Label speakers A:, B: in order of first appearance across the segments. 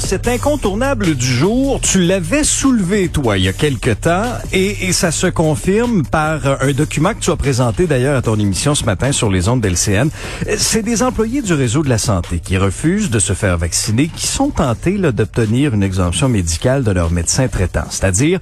A: C'est incontournable du jour. Tu l'avais soulevé, toi, il y a quelque temps, et, et, ça se confirme par un document que tu as présenté d'ailleurs à ton émission ce matin sur les ondes d'LCN. C'est des employés du réseau de la santé qui refusent de se faire vacciner, qui sont tentés d'obtenir une exemption médicale de leur médecin traitant. C'est-à-dire,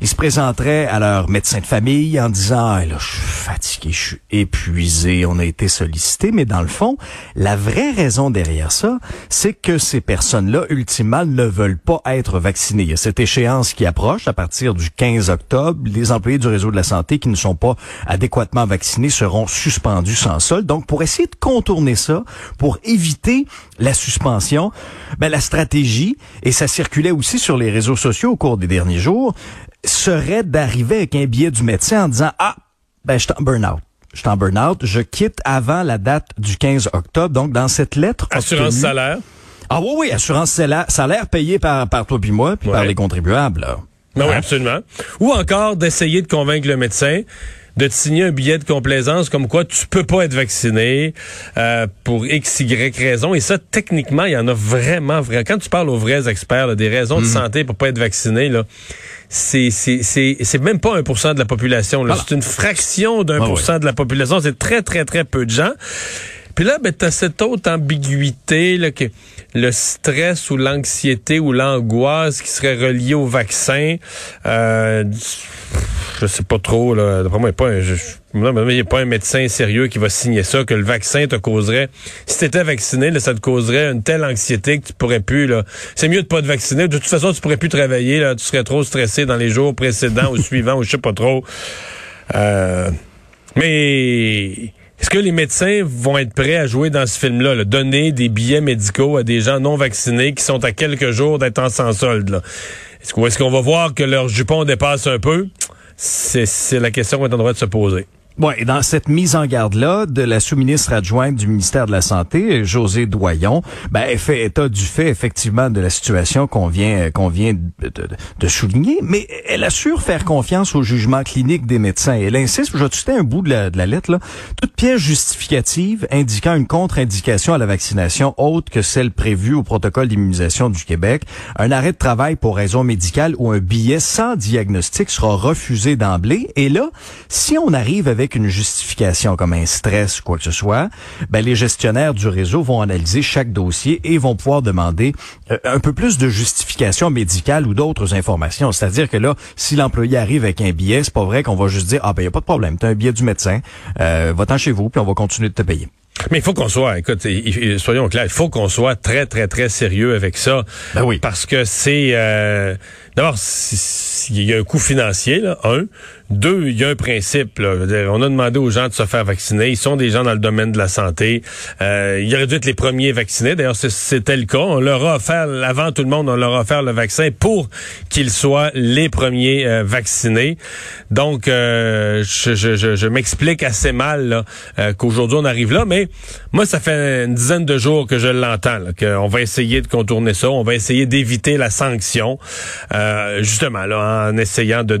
A: ils se présenteraient à leur médecin de famille en disant, ah, là, je suis fatigué, je suis épuisé, on a été sollicité, mais dans le fond, la vraie raison derrière ça, c'est que ces personnes-là ne veulent pas être vaccinés. Il y a cette échéance qui approche à partir du 15 octobre. Les employés du réseau de la santé qui ne sont pas adéquatement vaccinés seront suspendus sans solde. Donc, pour essayer de contourner ça, pour éviter la suspension, ben, la stratégie, et ça circulait aussi sur les réseaux sociaux au cours des derniers jours, serait d'arriver avec un billet du médecin en disant, ah, ben, je suis en burn-out je suis en burn-out, je quitte avant la date du 15 octobre. Donc, dans cette lettre...
B: Assurance salaire.
A: Ah oui, oui, assurance salaire, salaire payé par, par toi puis moi, puis par les contribuables. Là.
B: Oui, hein? absolument. Ou encore d'essayer de convaincre le médecin de te signer un billet de complaisance comme quoi tu peux pas être vacciné euh, pour x, y raison. Et ça, techniquement, il y en a vraiment, vraiment. Quand tu parles aux vrais experts, des raisons de mm. santé pour pas être vacciné, là, c'est c'est même pas un pour cent de la population. C'est une fraction d'un pour cent de la population. C'est très, très, très peu de gens. Puis là, ben, tu as cette autre ambiguïté, là, que le stress ou l'anxiété ou l'angoisse qui serait relié au vaccin. Euh, je sais pas trop, là. D'après moi, il n'y a, pas un, médecin sérieux qui va signer ça, que le vaccin te causerait. Si tu étais vacciné, là, ça te causerait une telle anxiété que tu pourrais plus, là. C'est mieux de pas te vacciner. De toute façon, tu pourrais plus travailler, là. Tu serais trop stressé dans les jours précédents ou suivants ou je sais pas trop. Euh, mais est-ce que les médecins vont être prêts à jouer dans ce film-là, donner des billets médicaux à des gens non vaccinés qui sont à quelques jours d'être en sans solde? Est-ce qu'on va voir que leur jupon dépasse un peu? C'est la question qu'on est en droit de se poser.
A: Bon, et dans cette mise en garde-là de la sous-ministre adjointe du ministère de la Santé, José Doyon, ben, elle fait état du fait, effectivement, de la situation qu'on vient, qu'on vient de, de, souligner, mais elle assure faire confiance au jugement clinique des médecins. Elle insiste, je vais un bout de la, de la lettre, là, toute pièce justificative indiquant une contre-indication à la vaccination autre que celle prévue au protocole d'immunisation du Québec, un arrêt de travail pour raison médicale ou un billet sans diagnostic sera refusé d'emblée. Et là, si on arrive avec une justification comme un stress ou quoi que ce soit, ben les gestionnaires du réseau vont analyser chaque dossier et vont pouvoir demander euh, un peu plus de justification médicale ou d'autres informations. C'est-à-dire que là, si l'employé arrive avec un billet, c'est pas vrai qu'on va juste dire ah ben y a pas de problème, t'as un billet du médecin, euh, va-t'en chez vous puis on va continuer de te payer.
B: Mais il faut qu'on soit, écoute, soyons clairs, il faut qu'on soit très, très, très sérieux avec ça.
A: Ben oui.
B: Parce que c'est... Euh, D'abord, il y a un coût financier, là, un. Deux, il y a un principe. Là. On a demandé aux gens de se faire vacciner. Ils sont des gens dans le domaine de la santé. Euh, ils auraient dû être les premiers vaccinés. D'ailleurs, c'était le cas. On leur a offert, avant tout le monde, on leur a offert le vaccin pour qu'ils soient les premiers euh, vaccinés. Donc, euh, je, je, je, m'explique assez mal euh, qu'aujourd'hui on arrive là. Mais moi, ça fait une dizaine de jours que je l'entends, qu'on va essayer de contourner ça. On va essayer d'éviter la sanction. Euh, justement, là, en essayant de,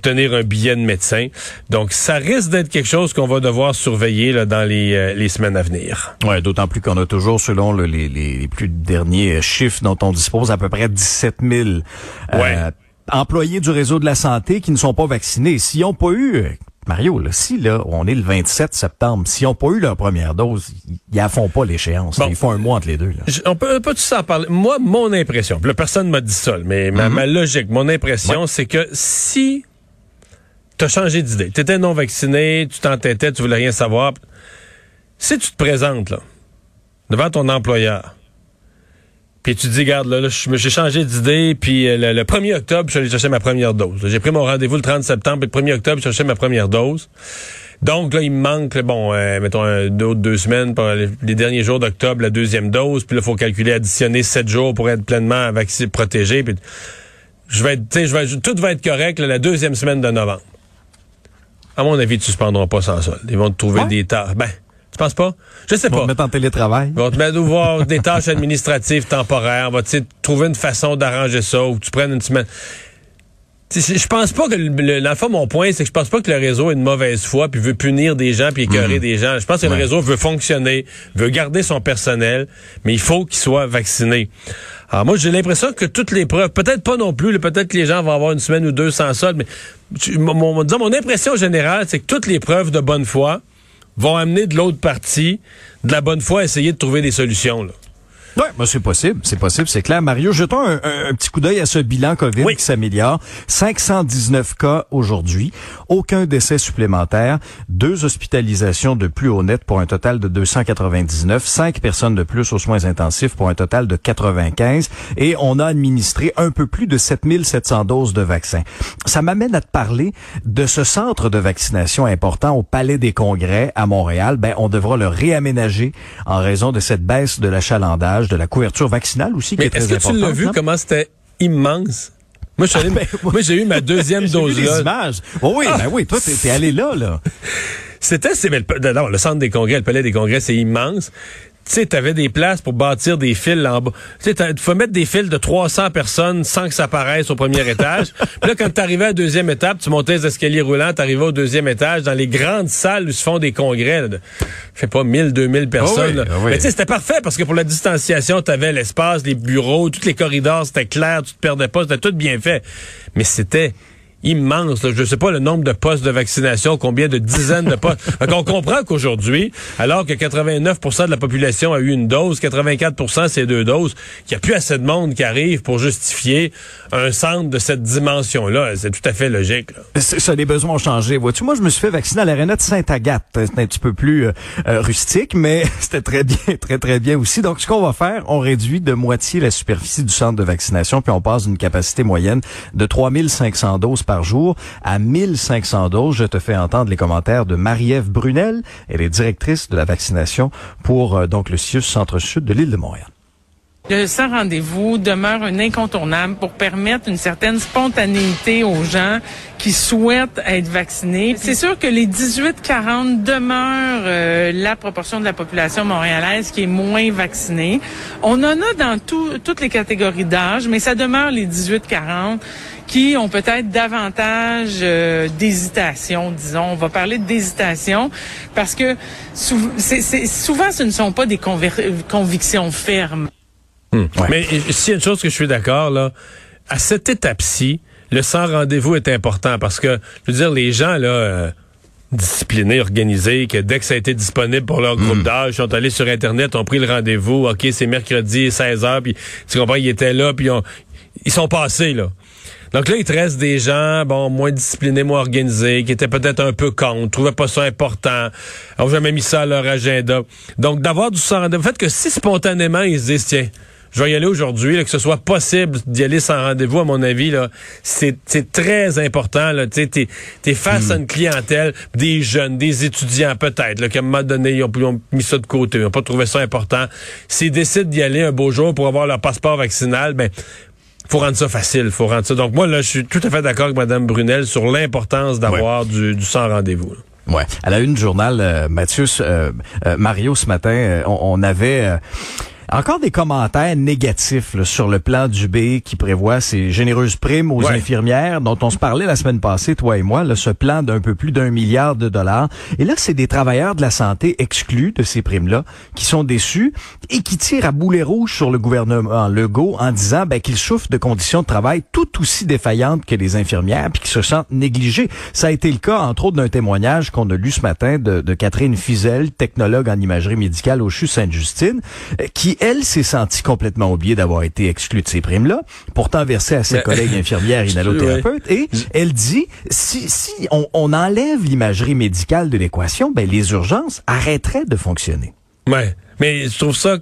B: d'obtenir un billet de médecin. Donc, ça risque d'être quelque chose qu'on va devoir surveiller là, dans les, euh, les semaines à venir.
A: Ouais, d'autant plus qu'on a toujours, selon les, les, plus derniers chiffres dont on dispose, à peu près 17 000 euh, employés du réseau de la santé qui ne sont pas vaccinés. S'ils n'ont pas eu Mario, là, si là, on est le 27 septembre, s'ils n'ont pas eu leur première dose, ils ne font pas l'échéance. Ils font un mois entre les deux. Là.
B: On peut pas tout ça en parler? Moi, mon impression, là, personne m'a dit ça, mais ma, mm-hmm. logique, mon impression, c'est que si tu as changé d'idée, tu étais non vacciné, tu t'entêtais, tu voulais rien savoir, si tu te présentes là, devant ton employeur, puis tu dis, regarde, là, j'ai changé d'idée, puis euh, le, 1er octobre, je suis allé chercher ma première dose. J'ai pris mon rendez-vous le 30 septembre, puis le 1er octobre, je cherchais ma première dose. Donc là, il me manque, bon, euh, mettons, un, deux, deux semaines pour les, derniers jours d'octobre, la deuxième dose, puis là, il faut calculer, additionner sept jours pour être pleinement vacciné, protégé. Puis je vais être, je vais, tout va être correct la deuxième semaine de novembre. À mon avis, ils ne suspendront pas sans solde. Ils vont te trouver des tas. Ben, Tu penses pas? Je sais
A: Ils vont
B: pas.
A: te mettre en télétravail.
B: Ils vont te mettre à voir des tâches administratives temporaires. On va trouver une façon d'arranger ça ou que tu prennes une semaine. Je pense pas que, le, le- dans le fond, mon point, c'est que je pense pas que le réseau ait une mauvaise foi puis veut punir des gens puis écœurer des gens. Je pense que
A: Ouais.
B: le réseau veut fonctionner, veut garder son personnel, mais il faut qu'il soit vacciné. Alors moi, j'ai l'impression que toutes les preuves, peut-être pas non plus, peut-être que les gens vont avoir une semaine ou deux sans solde, mais tu- mon, mon- disons, mon impression générale, c'est que toutes les preuves de bonne foi vont amener de l'autre partie de la bonne foi à essayer de trouver des solutions. Là.
A: Oui, ben c'est possible, c'est possible, c'est clair. Mario, jetons un, un- un petit coup d'œil à ce bilan COVID
B: Oui.
A: qui s'améliore. 519 cas aujourd'hui, aucun décès supplémentaire, deux hospitalisations de plus au net pour un total de 299, cinq personnes de plus aux soins intensifs pour un total de 95 et on a administré un peu plus de 7700 doses de vaccins. Ça m'amène à te parler de ce centre de vaccination important au Palais des Congrès à Montréal. Ben, on devra le réaménager en raison de cette baisse de l'achalandage, de la couverture vaccinale aussi qui
B: Mais
A: est très
B: est-ce que tu l'as vu
A: hein?
B: comment c'était immense? Moi, allé-
A: ben,
B: j'ai eu ma deuxième
A: J'ai vu
B: dose
A: les
B: là.
A: images. Oh oui, ben oui, toi, t'es allé là, là.
B: C'était, c'est, mais le, le centre des congrès, le palais des congrès, c'est immense. Tu sais, t'avais des places pour bâtir des fils en bas. Tu sais, faut mettre des fils de 300 personnes sans que ça paraisse au premier étage. Puis là, quand t'arrivais à la deuxième étape, tu montais les escaliers roulants, t'arrivais au deuxième étage, dans les grandes salles où se font des congrès, là, de, je sais pas, 1000, 2000 personnes.
A: oui,
B: là.
A: ah oui.
B: Mais tu sais, c'était parfait parce que pour la distanciation, t'avais l'espace, les bureaux, tous les corridors, c'était clair, tu te perdais pas, c'était tout bien fait. Mais c'était immense. Là. Je sais pas le nombre de postes de vaccination, combien de dizaines de postes. Donc, on comprend qu'aujourd'hui, alors que 89% de la population a eu une dose, 84% c'est deux doses, qu'il n'y a plus assez de monde qui arrive pour justifier un centre de cette dimension-là. C'est tout à fait logique. là.
A: Ça, les besoins ont changé. Vois-tu, moi, je me suis fait vacciner à l'aréna de Sainte-Agathe. C'est un petit peu plus euh, euh, rustique, mais c'était très bien, très, très bien aussi. Donc, ce qu'on va faire, on réduit de moitié la superficie du centre de vaccination, puis on passe d'une capacité moyenne de 3500 doses par jour à 1500 doses. Je te fais entendre les commentaires de Marie-Ève Brunel. Elle est directrice de la vaccination pour euh, donc le CIUS Centre-Sud de l'île de Montréal.
C: Le sans rendez-vous demeure un incontournable pour permettre une certaine spontanéité aux gens qui souhaitent être vaccinés. C'est sûr que les 18-40 demeurent euh, la proportion de la population montréalaise qui est moins vaccinée. On en a dans tout- toutes les catégories d'âge, mais ça demeure les 18-40 qui ont peut-être davantage euh, d'hésitation, disons. On va parler d'hésitation parce que sou- c'est- souvent ce ne sont pas des conver- convictions fermes.
B: Mais euh, s'il y a une chose que je suis d'accord, là, à cette étape-ci, le sans rendez-vous est important parce que, je veux dire, les gens, là, euh, disciplinés, organisés, que dès que ça a été disponible pour leur groupe d'âge, ils sont allés sur Internet, ont pris le rendez-vous, OK, c'est mercredi, 16h, puis tu comprends, ils étaient là, puis ils ont- ils sont passés, là. Donc là, il te reste des gens, bon, moins disciplinés, moins organisés, qui étaient peut-être un peu contre, trouvaient pas ça important, ont jamais mis ça à leur agenda. Donc, d'avoir du sans rendez-vous, le fait que si spontanément, ils se disent, tiens, je vais y aller aujourd'hui, que ce soit possible d'y aller sans rendez-vous, à mon avis, là, c'est très important. Là, tu sais, t'es es face à une clientèle, des jeunes, des étudiants peut-être, qu'à un moment donné, ils ont, ils ont mis ça de côté, ils n'ont pas trouvé ça important. S'ils décident d'y aller un beau jour pour avoir leur passeport vaccinal, ben faut rendre ça facile, faut rendre ça. Donc moi, là, je suis tout à fait d'accord avec Mme Brunel sur l'importance d'avoir du, du sans rendez-vous.
A: Ouais. À la une du journal, euh, Mathieu, euh, euh, Mario, ce matin, on, on avait euh, encore des commentaires négatifs là, sur le plan du B qui prévoit ces généreuses primes aux
B: Ouais.
A: infirmières dont on se parlait la semaine passée, toi et moi, là, ce plan d'un peu plus d'un milliard de dollars. Et là, c'est des travailleurs de la santé exclus de ces primes-là qui sont déçus et qui tirent à boulet rouge sur le gouvernement Legault en disant ben, qu'ils souffrent de conditions de travail tout aussi défaillantes que les infirmières puis qu'ils se sentent négligés. Ça a été le cas, entre autres, d'un témoignage qu'on a lu ce matin de, de Catherine Fizel, technologue en imagerie médicale au CHU Sainte-Justine, euh, qui, elle, s'est sentie complètement oubliée d'avoir été exclue de ces primes-là, pourtant versée à ses collègues infirmières inhalothérapeutes. Et elle dit, si, si on, on enlève l'imagerie médicale de l'équation, ben, les urgences arrêteraient de fonctionner.
B: Ouais. Mais je trouve ça.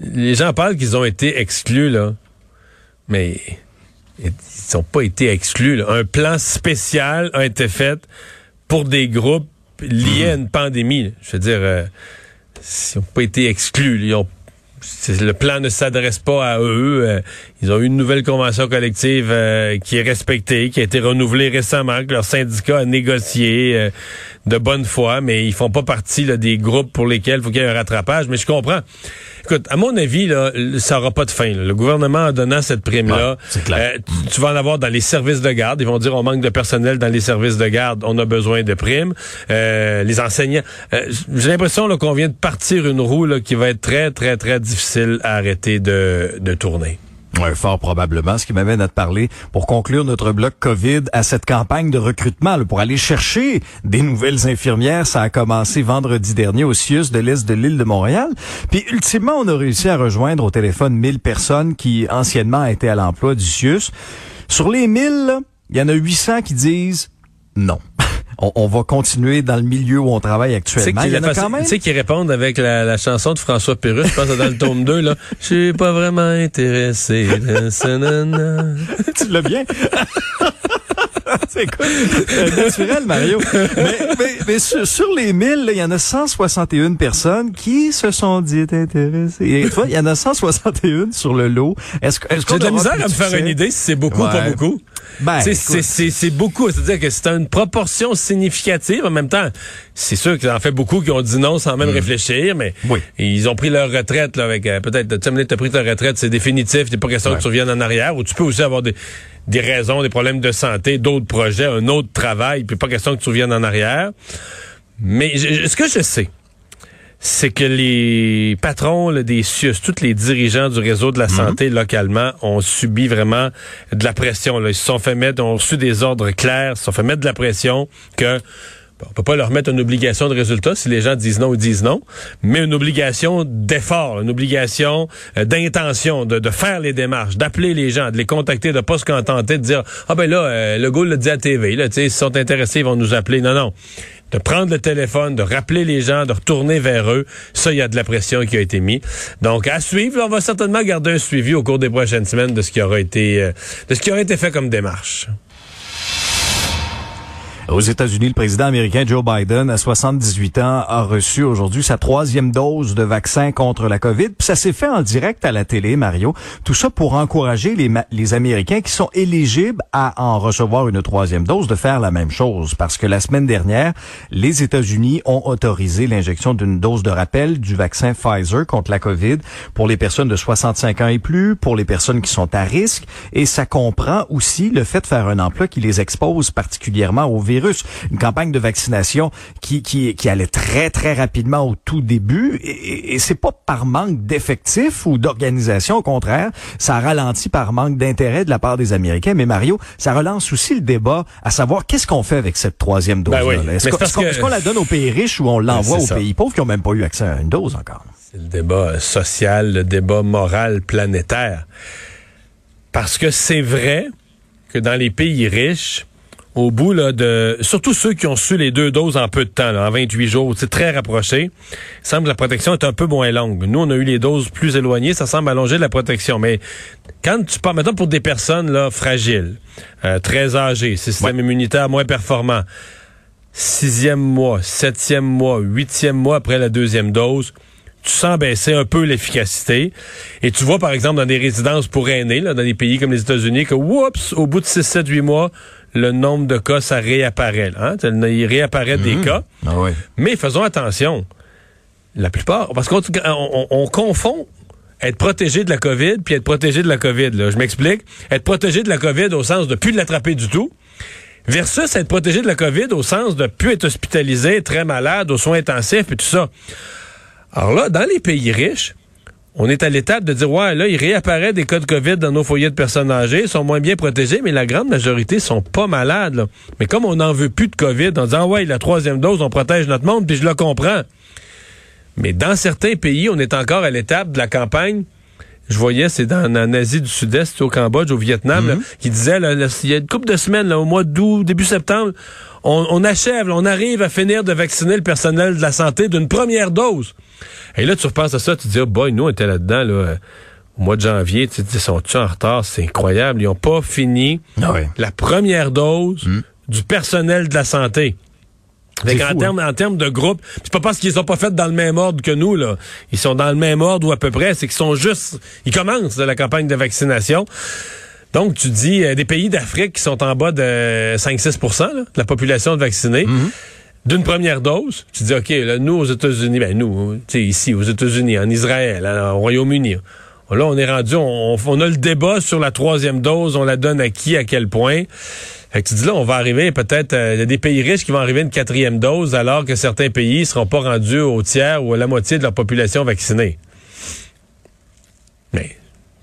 B: Les gens parlent qu'ils ont été exclus, là. Mais ils n'ont pas été exclus. là. Un plan spécial a été fait pour des groupes liés à une pandémie. là. Je veux dire, euh, ils n'ont pas été exclus. là. Ils ont- c'est- le plan ne s'adresse pas à eux. Euh, Ils ont eu une nouvelle convention collective euh, qui est respectée, qui a été renouvelée récemment, que leur syndicat a négocié euh, de bonne foi, mais ils font pas partie là, des groupes pour lesquels il faut qu'il y ait un rattrapage. Mais je comprends. Écoute, à mon avis, là, ça aura pas de fin. Le gouvernement a donné cette prime-là,
A: euh,
B: tu, vas en avoir dans les services de garde. Ils vont dire on manque de personnel dans les services de garde, on a besoin de primes. les enseignants. J'ai l'impression qu'on vient de partir une roue là, qui va être très, très, très difficile à arrêter de, de tourner.
A: Oui, fort probablement. Ce qui m'amène à te parler, pour conclure notre bloc COVID, à cette campagne de recrutement pour aller chercher des nouvelles infirmières. Ça a commencé vendredi dernier au CIUS de l'Est de l'île de Montréal. Puis, ultimement, on a réussi à rejoindre au téléphone 1000 personnes qui, anciennement, étaient à l'emploi du CIUS. Sur les 1000, il y en a 800 qui disent non on, va continuer dans le milieu où on travaille actuellement.
B: Tu sais qu'ils répondent avec la, chanson de François Pérus, je pense dans le tome 2, là. Je suis pas vraiment intéressé.
A: tu l'as bien? c'est quoi? naturel, Mario. Mais, sur, les 1000, il y en a 161 personnes qui se sont dit intéressées. Et toi, il y en a 161 sur le lot.
B: Est-ce est J'ai de la misère à me faire une idée si c'est beaucoup ou pas beaucoup. Ben, c'est beaucoup. C'est-à-dire que c'est une proportion significative. En même temps, c'est sûr qu'il en fait beaucoup qui ont dit non sans même mm. réfléchir, mais ils ont pris leur retraite là, avec euh, peut-être, tu as pris ta retraite, c'est définitif, il pas question que tu reviennes en arrière, ou tu peux aussi avoir des, des raisons, des problèmes de santé, d'autres projets, un autre travail, puis pas question que tu reviennes en arrière. Mais ce que je sais, c'est que les patrons des CIUS, tous les dirigeants du réseau de la mhm. santé localement ont subi vraiment de la pression. Là. Ils se sont fait mettre, ont reçu des ordres clairs, se sont fait mettre de la pression que on peut pas leur mettre une obligation de résultat si les gens disent non ou disent non, mais une obligation d'effort, une obligation euh, d'intention, de, faire les démarches, d'appeler les gens, de les contacter, de pas se contenter de dire ah ben là euh, le gars le dit à TV, là, s'ils sont intéressés ils vont nous appeler. Non non, de prendre le téléphone, de rappeler les gens, de retourner vers eux. Ça, il y a de la pression qui a été mise. Donc, à suivre, on va certainement garder un suivi au cours des prochaines semaines de ce qui aura été, euh, de ce qui aura été fait comme démarche.
A: Aux États-Unis, le président américain Joe Biden, à 78 ans, a reçu aujourd'hui sa troisième dose de vaccin contre la COVID. Puis ça s'est fait en direct à la télé, Mario. Tout ça pour encourager les, les Américains qui sont éligibles à en recevoir une troisième dose de faire la même chose. Parce que la semaine dernière, les États-Unis ont autorisé l'injection d'une dose de rappel du vaccin Pfizer contre la COVID pour les personnes de 65 ans et plus, pour les personnes qui sont à risque. Et ça comprend aussi le fait de faire un emploi qui les expose particulièrement au virus une campagne de vaccination qui, qui, qui allait très, très rapidement au tout début. Et, et c'est pas par manque d'effectifs ou d'organisation. Au contraire, ça ralentit par manque d'intérêt de la part des Américains. Mais Mario, ça relance aussi le débat à savoir qu'est-ce qu'on fait avec cette troisième dose
B: ben
A: Est-ce qu'on la donne aux pays riches ou on l'envoie aux pays pauvres qui ont même pas eu accès à une dose encore?
B: C'est le débat social, le débat moral planétaire. Parce que c'est vrai que dans les pays riches, au bout là, de surtout ceux qui ont su les deux doses en peu de temps, en 28 jours, c'est très rapproché. Il semble que la protection est un peu moins longue. Nous, on a eu les doses plus éloignées, ça semble allonger la protection. Mais quand tu parles, maintenant pour des personnes là fragiles, euh, très âgées, système immunitaire moins performant, sixième mois, septième mois, huitième mois après la deuxième dose, tu sens baisser un peu l'efficacité. Et tu vois, par exemple, dans des résidences pour aînés, là, dans des pays comme les États-Unis, que, oups, au bout de 6, 7, 8 mois, le nombre de cas, ça réapparaît. Hein? Il réapparaît des mhm. cas.
A: Ah
B: Mais faisons attention. La plupart, parce qu'on on, confond être protégé de la COVID puis être protégé de la COVID. Là. Je m'explique. Être protégé de la COVID au sens de plus l'attraper du tout versus être protégé de la COVID au sens de plus être hospitalisé, très malade, aux soins intensifs et tout ça. Alors là, dans les pays riches, on est à l'étape de dire, ouais, là, il réapparaît des cas de COVID dans nos foyers de personnes âgées, ils sont moins bien protégés, mais la grande majorité sont pas malades. Là. Mais comme on n'en veut plus de COVID, en disant, ouais, la troisième dose, on protège notre monde, puis je le comprends. Mais dans certains pays, on est encore à l'étape de la campagne. Je voyais, c'est dans, en Asie du Sud-Est, au Cambodge, au Vietnam, mhm. qui disait, il y a une couple de semaines, là, au mois d'août, début septembre, on, on achève, on arrive à finir de vacciner le personnel de la santé d'une première dose. Et là, tu repenses à ça, tu te dis, oh boy, nous, on était là-dedans, là, euh, au mois de janvier, tu te dis, sont-ils en retard? C'est incroyable. Ils n'ont pas fini
A: ah
B: la première dose hmm. du personnel de la santé. Fait
A: C'est
B: en termes en termes de groupe, c'est pas parce qu'ils sont pas faits dans le même ordre que nous là. Ils sont dans le même ordre ou à peu près, c'est qu'ils sont juste ils commencent la campagne de vaccination. Donc tu dis euh, des pays d'Afrique qui sont en bas de 5-6 là, de la population de vaccinés. D'une première dose, tu dis OK, là, nous aux États-Unis, ben nous, ici aux États-Unis, en Israël, hein, au Royaume-Uni. Là, on est rendu, on, on a le débat sur la troisième dose, on la donne à qui, à quel point. Fait que tu dis là, on va arriver peut-être, euh, il y a des pays riches qui vont arriver une quatrième dose, alors que certains pays ne seront pas rendus au tiers ou à la moitié de leur population vaccinée. Mais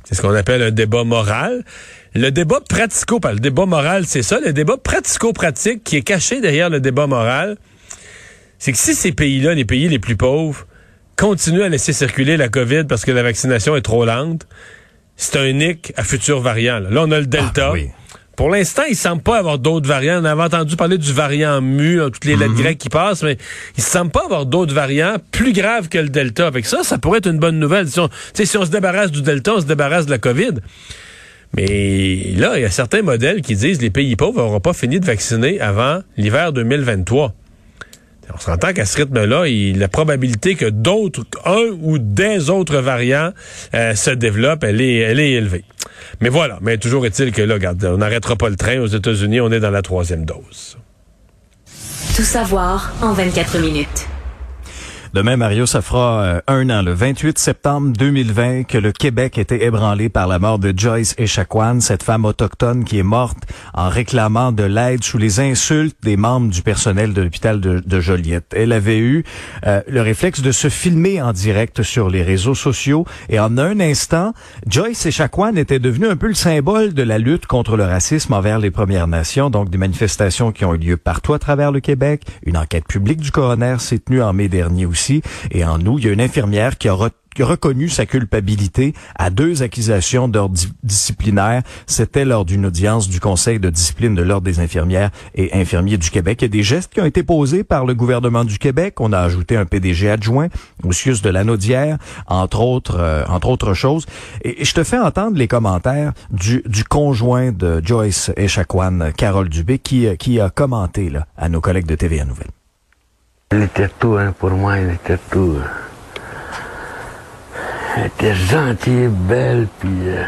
B: c'est ce qu'on appelle un débat moral. Le débat pratico, le débat moral, c'est ça, le débat pratico-pratique qui est caché derrière le débat moral, c'est que si ces pays-là, les pays les plus pauvres, continuent à laisser circuler la COVID parce que la vaccination est trop lente, c'est un nick à futurs variants. Là, Là, on a le Delta.
A: Ah, oui.
B: Pour l'instant, il semble pas avoir d'autres variants. On avait entendu parler du variant mu, hein, toutes les lettres grecques qui passent, mais il semble pas avoir d'autres variants plus graves que le Delta. Avec ça, ça pourrait être une bonne nouvelle. Si on, si on se débarrasse du Delta, on se débarrasse de la COVID. Mais là, il y a certains modèles qui disent que les pays pauvres n'auront pas fini de vacciner avant l'hiver 2023. On s'entend qu'à ce rythme-là, la probabilité que d'autres, un ou des autres variants euh, se développent, elle est, elle est élevée. Mais voilà, mais toujours est-il que là, regarde, on n'arrêtera pas le train aux États-Unis, on est dans la troisième dose.
D: Tout savoir en 24 minutes.
A: Demain, Mario, ça fera euh, un an, le 28 septembre 2020, que le Québec était ébranlé par la mort de Joyce Echaquan, cette femme autochtone qui est morte en réclamant de l'aide sous les insultes des membres du personnel de l'hôpital de, Joliette. Elle avait eu euh, le réflexe de se filmer en direct sur les réseaux sociaux et en un instant, Joyce Echaquan était devenue un peu le symbole de la lutte contre le racisme envers les Premières Nations, donc des manifestations qui ont eu lieu partout à travers le Québec. Une enquête publique du coroner s'est tenue en mai dernier aussi. Et en août, il y a une infirmière qui a, reconnu sa culpabilité à deux accusations d'ordre di- disciplinaire. C'était lors d'une audience du Conseil de discipline de l'Ordre des infirmières et infirmiers du Québec. Il y a des gestes qui ont été posés par le gouvernement du Québec. On a ajouté un PDG adjoint CIUS de l'Anaudière, entre autres, euh, entre autres choses. Et, et je te fais entendre les commentaires du, du conjoint de Joyce Echaquan, Carole Dubé, qui, euh, qui a commenté là, à nos collègues de TVA Nouvelle.
E: Elle était tout, hein, pour moi, elle était tout. Elle était gentille, belle, puis euh,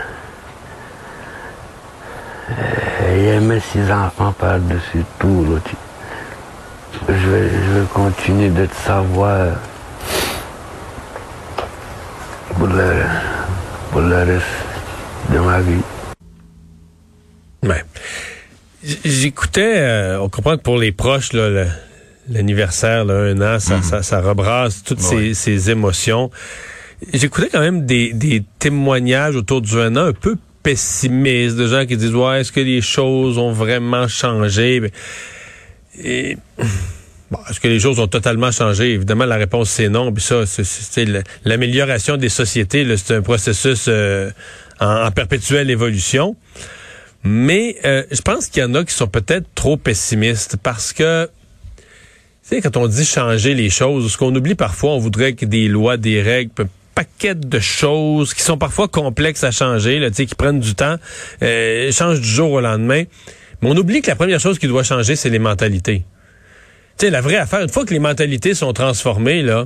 E: elle aimait ses enfants par-dessus tout. Là, je, vais, je continuer de te savoir pour le, pour reste de ma vie.
B: Ouais. J'écoutais, euh, on comprend que pour les proches, là, le- l'anniversaire, là, un an, ça, ça, ça rebrasse toutes ces, ces émotions. J'écoutais quand même des, des témoignages autour du un an un peu pessimistes, de gens qui disent, ouais, est-ce que les choses ont vraiment changé? Ben, Et, bon, est-ce que les choses ont totalement changé? Évidemment, la réponse, c'est non. Puis ça, c'est- l'amélioration des sociétés, c'est un processus euh, en, en perpétuelle évolution. Mais euh, je pense qu'il y en a qui sont peut-être trop pessimistes parce que, sais, quand on dit changer les choses, ce qu'on oublie parfois, on voudrait que des lois, des règles, un paquet de choses qui sont parfois complexes à changer, là, tu sais, qui prennent du temps, euh, changent du jour au lendemain. Mais on oublie que la première chose qui doit changer, c'est les mentalités. Tu sais, la vraie affaire, une fois que les mentalités sont transformées, là,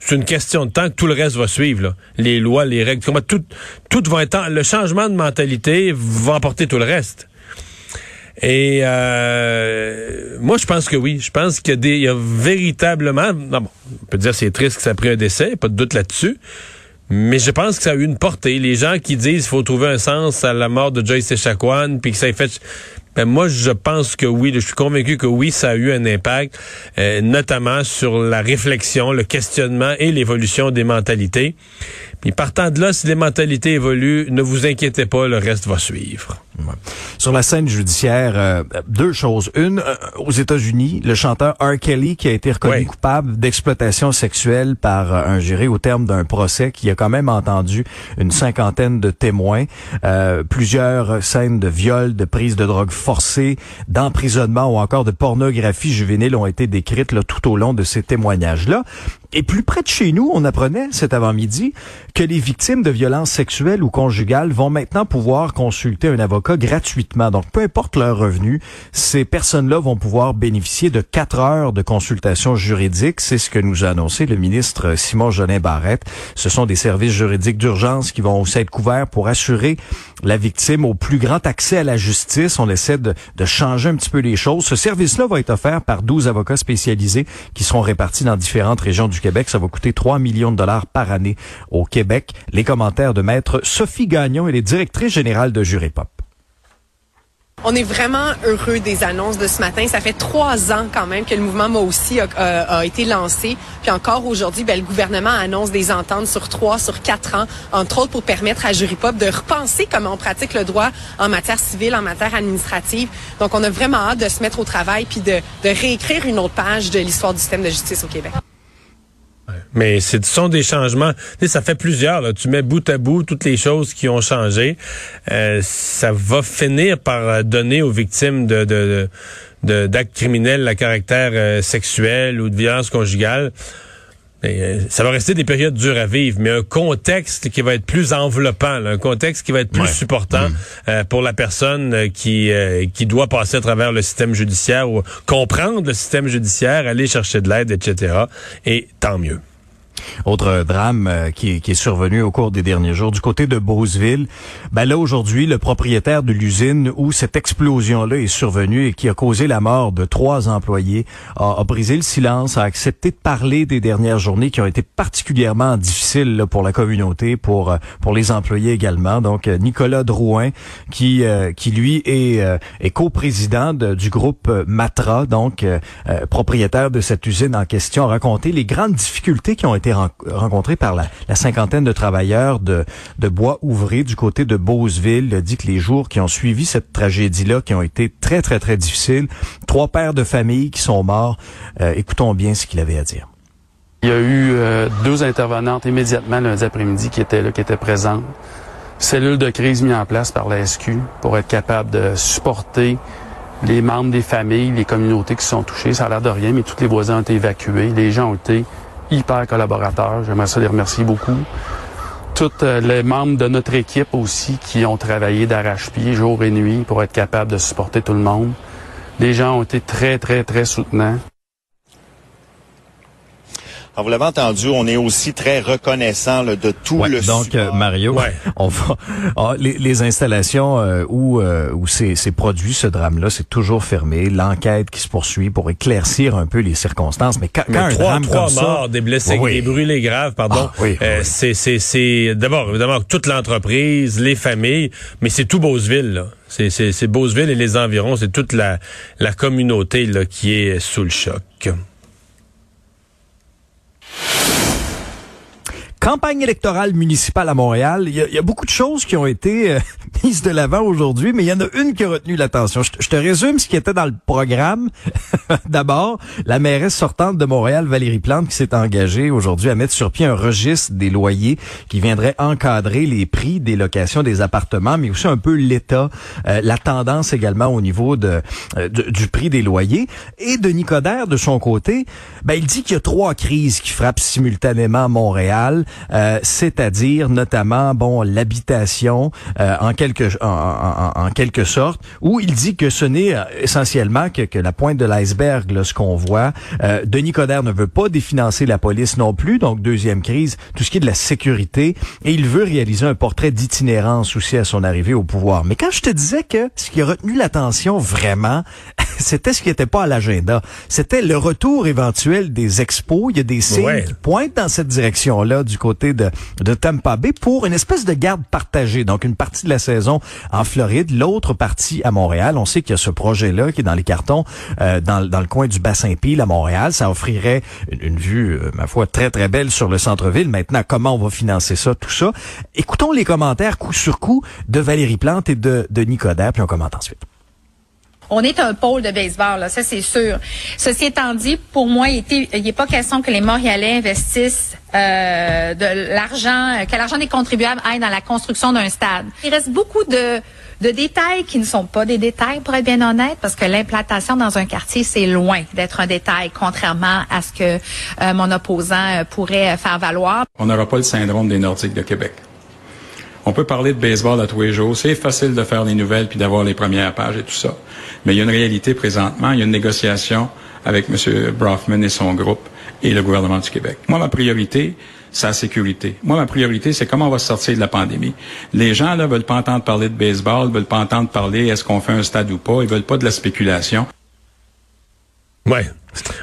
B: c'est une question de temps que tout le reste va suivre. Là. Les lois, les règles, tout, tout va être. Le changement de mentalité va emporter tout le reste. Et euh, moi, je pense que oui. Je pense qu'il y a, y a véritablement. Non, bon, on peut dire c'est triste que ça a pris un décès, pas de doute là-dessus. Mais je pense que ça a eu une portée. Les gens qui disent qu'il faut trouver un sens à la mort de Joyce Echaquan, puis que ça a fait... Ben moi, je pense que oui. Je suis convaincu que oui, ça a eu un impact, euh, notamment sur la réflexion, le questionnement et l'évolution des mentalités. Puis partant de là, si les mentalités évoluent, ne vous inquiétez pas, le reste va suivre.
A: Ouais. Sur la scène judiciaire, euh, deux choses. Une, euh, aux États-Unis, le chanteur R. Kelly qui a été reconnu
B: Ouais.
A: coupable d'exploitation sexuelle par euh, un jury au terme d'un procès qui a quand même entendu une cinquantaine de témoins, plusieurs scènes de viol, de prise de drogue forcée, d'emprisonnement ou encore de pornographie juvénile ont été décrites là, tout au long de ces témoignages-là. Et plus près de chez nous, on apprenait cet avant-midi que les victimes de violences sexuelles ou conjugales vont maintenant pouvoir consulter un avocat gratuitement. Donc, peu importe leur revenu, ces personnes-là vont pouvoir bénéficier de quatre heures de consultation juridique. C'est ce que nous a annoncé le ministre Simon Jolin Barrette. Ce sont des services juridiques d'urgence qui vont aussi être couverts pour assurer la victime au plus grand accès à la justice. On essaie de, changer un petit peu les choses. Ce service-là va être offert par 12 avocats spécialisés qui seront répartis dans différentes régions du Québec. Ça va coûter 3 millions de dollars par année au Québec. Les commentaires de maître Sophie Gagnon, elle est directrice générale de Jurépop.
F: On est vraiment heureux des annonces de ce matin. Ça fait trois ans quand même que le mouvement Moi aussi a, a, a été lancé. Puis encore aujourd'hui, ben, le gouvernement annonce des ententes sur trois, sur quatre ans, entre autres pour permettre à Juripop de repenser comment on pratique le droit en matière civile, en matière administrative. Donc on a vraiment hâte de se mettre au travail puis de, de réécrire une autre page de l'histoire du système de justice au Québec.
B: Mais ce sont des changements. Ça fait plusieurs. Tu mets bout à bout toutes les choses qui ont changé. Euh, ça va finir par donner aux victimes de, de, de d'actes criminels à caractère euh, sexuel ou de violence conjugale. Euh, ça va rester des périodes dures à vivre, mais un contexte qui va être plus enveloppant, là, un contexte qui va être plus
A: Ouais.
B: supportant
A: Mm.
B: euh, pour la personne euh, qui euh, qui doit passer à travers le système judiciaire ou comprendre le système judiciaire, aller chercher de l'aide, etc. Et tant mieux.
A: Autre drame euh, qui, qui est survenu au cours des derniers jours du côté de Beauceville. Ben là aujourd'hui, le propriétaire de l'usine où cette explosion-là est survenue et qui a causé la mort de trois employés a, a brisé le silence, a accepté de parler des dernières journées qui ont été particulièrement difficiles là, pour la communauté, pour euh, pour les employés également. Donc euh, Nicolas Drouin qui euh, qui lui est, euh, est coprésident de- du groupe euh, Matra, donc propriétaire de cette usine en question, a raconté les grandes difficultés qui ont été ren- rencontrées par la, cinquantaine de travailleurs de, bois ouvré du côté de Beauceville. Dit que les jours qui ont suivi cette tragédie-là, qui ont été très, très, très difficiles, trois pères de famille qui sont morts. Euh, écoutons bien ce qu'il avait à dire.
G: Il y a eu euh, deux intervenantes immédiatement lundi après-midi qui étaient là, qui étaient présentes. Cellule de crise mise en place par la SQ pour être capable de supporter les membres des familles, les communautés qui sont touchées. Ça a l'air de rien, mais tous les voisins ont été évacués. Les gens ont été hyper collaborateurs. J'aimerais ça les remercier beaucoup. Tous euh, les membres de notre équipe aussi qui ont travaillé d'arrache-pied jour et nuit pour être capables de supporter tout le monde. Les gens ont été très, très, très soutenants.
H: Alors, vous l'avez entendu, on est aussi très reconnaissant là, de tout
A: Ouais,
H: le
A: donc
H: support.
A: euh, Mario,
B: Ouais.
A: on va ah, les, les installations euh, où euh, où c'est c'est produit ce drame-là, c'est toujours fermé. L'enquête qui se poursuit pour éclaircir un peu les circonstances. Mais quand,
B: Mais
A: quand un
B: trois,
A: drame
B: trois
A: comme ça,
B: morts, des blessés,
A: Oui.
B: des brûlés graves, pardon.
A: Ah, oui,
B: Euh,
A: oui.
B: C'est, c'est, c'est d'abord évidemment toute l'entreprise, les familles, mais c'est tout Beauceville. Là. C'est, c'est, c'est Beauceville et les environs, c'est toute la, la communauté là qui est sous le choc.
A: Campagne électorale municipale à Montréal, il y a, y a beaucoup de choses qui ont été euh, mises de l'avant aujourd'hui, mais il y en a une qui a retenu l'attention. Je, je te résume ce qui était dans le programme. D'abord, la mairesse sortante de Montréal, Valérie Plante, qui s'est engagée aujourd'hui à mettre sur pied un registre des loyers qui viendrait encadrer les prix des locations des appartements, mais aussi un peu l'état, euh, la tendance également au niveau de, euh, du, prix des loyers. Et Denis Coderre, de son côté, ben, il dit qu'il y a trois crises qui frappent simultanément Montréal, euh, c'est-à-dire notamment bon l'habitation euh, en quelque en, en- en- quelque sorte, où il dit que ce n'est euh, essentiellement que, que la pointe de l'iceberg, là, ce qu'on voit. Euh, Denis Coderre ne veut pas définancer la police non plus, donc deuxième crise, tout ce qui est de la sécurité, et il veut réaliser un portrait d'itinérance aussi à son arrivée au pouvoir. Mais quand je te disais que ce qui a retenu l'attention vraiment, c'était ce qui n'était pas à l'agenda. C'était le retour éventuel des expos. Il y a des signes
B: Ouais.
A: qui pointent dans cette direction-là du côté de, Tampa Bay pour une espèce de garde partagée. Donc, une partie de la saison en Floride, l'autre partie à Montréal. On sait qu'il y a ce projet-là qui est dans les cartons euh, dans, le coin du Bassin-Pile à Montréal. Ça offrirait une, une vue, euh, ma foi, très, très belle sur le centre-ville. Maintenant, comment on va financer ça, tout ça? Écoutons les commentaires coup sur coup de Valérie Plante et de, de Nicodère, puis on commente ensuite.
I: On est un pôle de baseball, là, ça c'est sûr. Ceci étant dit, pour moi, il n'est pas question que les Montréalais investissent euh, de l'argent, euh, que l'argent des contribuables aille dans la construction d'un stade. Il reste beaucoup de, de détails qui ne sont pas des détails, pour être bien honnête, parce que l'implantation dans un quartier, c'est loin d'être un détail, contrairement à ce que euh, mon opposant euh, pourrait faire valoir.
J: On n'aura pas le syndrome des Nordiques de Québec. On peut parler de baseball à tous les jours. C'est facile de faire les nouvelles puis d'avoir les premières pages et tout ça. Mais il y a une réalité présentement. Il y a une négociation avec M. Brofman et son groupe et le gouvernement du Québec. Moi, ma priorité, c'est la sécurité. Moi, ma priorité, c'est comment on va sortir de la pandémie. Les gens, là, veulent pas entendre parler de baseball, veulent pas entendre parler est-ce qu'on fait un stade ou pas. Ils veulent pas de la spéculation.
B: Ouais.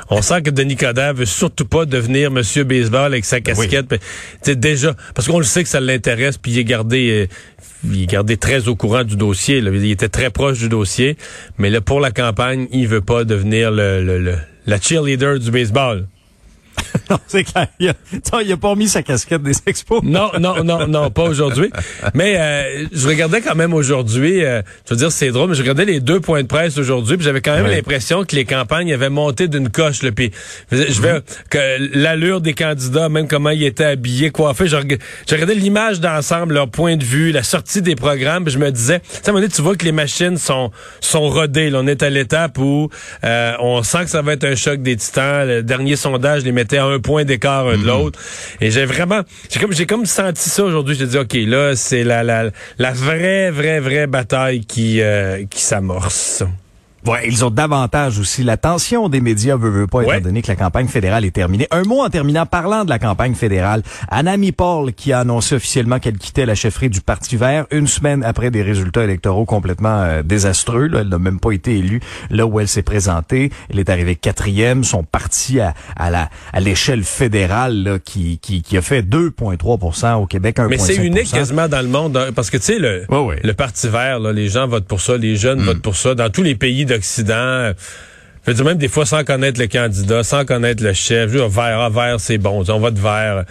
B: On sent que Denis Coderre veut surtout pas devenir Monsieur Baseball avec sa casquette. Oui. déjà, parce qu'on le sait que ça l'intéresse, puis il est gardé, euh, il est gardé très au courant du dossier. Là. Il était très proche du dossier, mais là pour la campagne, il veut pas devenir le, le, le la cheerleader du baseball.
A: Non, c'est clair. Il a, il a pas mis sa casquette des expos.
B: non, non, non, non, pas aujourd'hui. Mais euh, je regardais quand même aujourd'hui, euh, je veux dire, c'est drôle, mais je regardais les deux points de presse aujourd'hui, puis j'avais quand même l'impression que les campagnes avaient monté d'une coche. Là, puis je vais que l'allure des candidats, même comment ils étaient habillés, coiffés. Je, je regardais l'image d'ensemble, leur point de vue, la sortie des programmes, puis je me disais, un moment donné, tu vois que les machines sont sont rodées. Là, on est à l'étape où euh, on sent que ça va être un choc des titans. Le dernier sondage les mettait à un point d'écart un de mhm. l'autre. Et j'ai vraiment, j'ai comme, j'ai comme senti ça aujourd'hui. J'ai dit, OK, là, c'est la, la, la vraie, vraie, vraie bataille qui, euh, qui s'amorce.
A: Ouais, ils ont davantage aussi. La tension des médias veut, veut pas, étant donné que la campagne fédérale est terminée. Un mot en terminant, parlant de la campagne fédérale. Anami Paul, qui a annoncé officiellement qu'elle quittait la chefferie du Parti vert une semaine après des résultats électoraux complètement euh, désastreux. Là. Elle n'a même pas été élue là où elle s'est présentée. Elle est arrivée quatrième. Son parti à, à la à l'échelle fédérale là, qui, qui, qui a fait 2,3% au Québec, 1,5
B: Mais c'est unique quasiment dans le monde. Hein, parce que, tu sais, le, le Parti vert, là, les gens votent pour ça, les jeunes mm. votent pour ça. Dans tous les pays d'Occident. Je veux dire, même des fois sans connaître le candidat, sans connaître le chef, juste vert, ah, vert, c'est bon, on vote vert.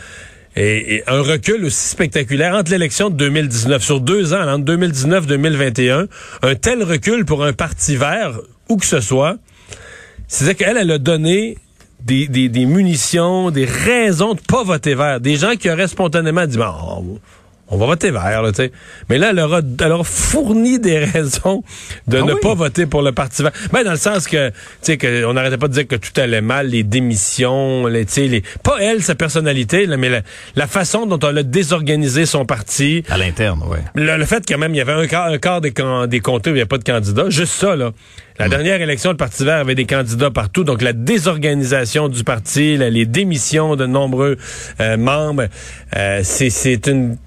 B: Et, un recul aussi spectaculaire entre l'élection de 2019, sur deux ans, entre 2019 2021, un tel recul pour un parti vert, où que ce soit, c'est qu'elle, elle a donné des, munitions, des raisons de pas voter vert. Des gens qui auraient spontanément dit, bon, on va voter vert, là, tu sais. Mais là, elle aura, elle fourni des raisons de ah ne pas voter pour le Parti vert. Ben, dans le sens que, tu sais, qu'on n'arrêtait pas de dire que tout allait mal, les démissions, les, tu sais, les, pas elle, sa personnalité, là, mais la, façon dont elle a désorganisé son parti.
A: À l'interne, oui.
B: Le, fait quand même, il y avait un quart, un quart des, des comtés où il n'y a pas de candidats. Juste ça, là. La hmm. dernière élection, le Parti vert avait des candidats partout, donc la désorganisation du parti, les démissions de nombreux euh, membres, euh, c'est une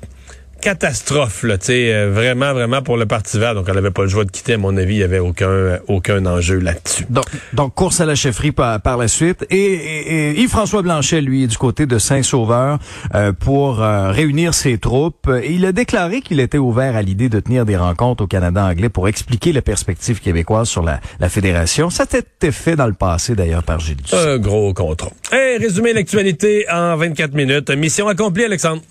B: catastrophe, là, euh, vraiment, vraiment pour le Parti vert. Donc, elle n'avait pas le choix de quitter, à mon avis, il n'y avait aucun, aucun enjeu là-dessus.
A: Donc, donc, course à la chefferie par, par la suite. Et, Yves-François Blanchet, lui, est du côté de Saint-Sauveur euh, pour euh, réunir ses troupes. il a déclaré qu'il était ouvert à l'idée de tenir des rencontres au Canada anglais pour expliquer les perspectives québécoises sur la, la fédération. Ça a été fait dans le passé, d'ailleurs, par Gilles
B: Un gros contrat. Et résumé l'actualité en 24 minutes. Mission accomplie, Alexandre.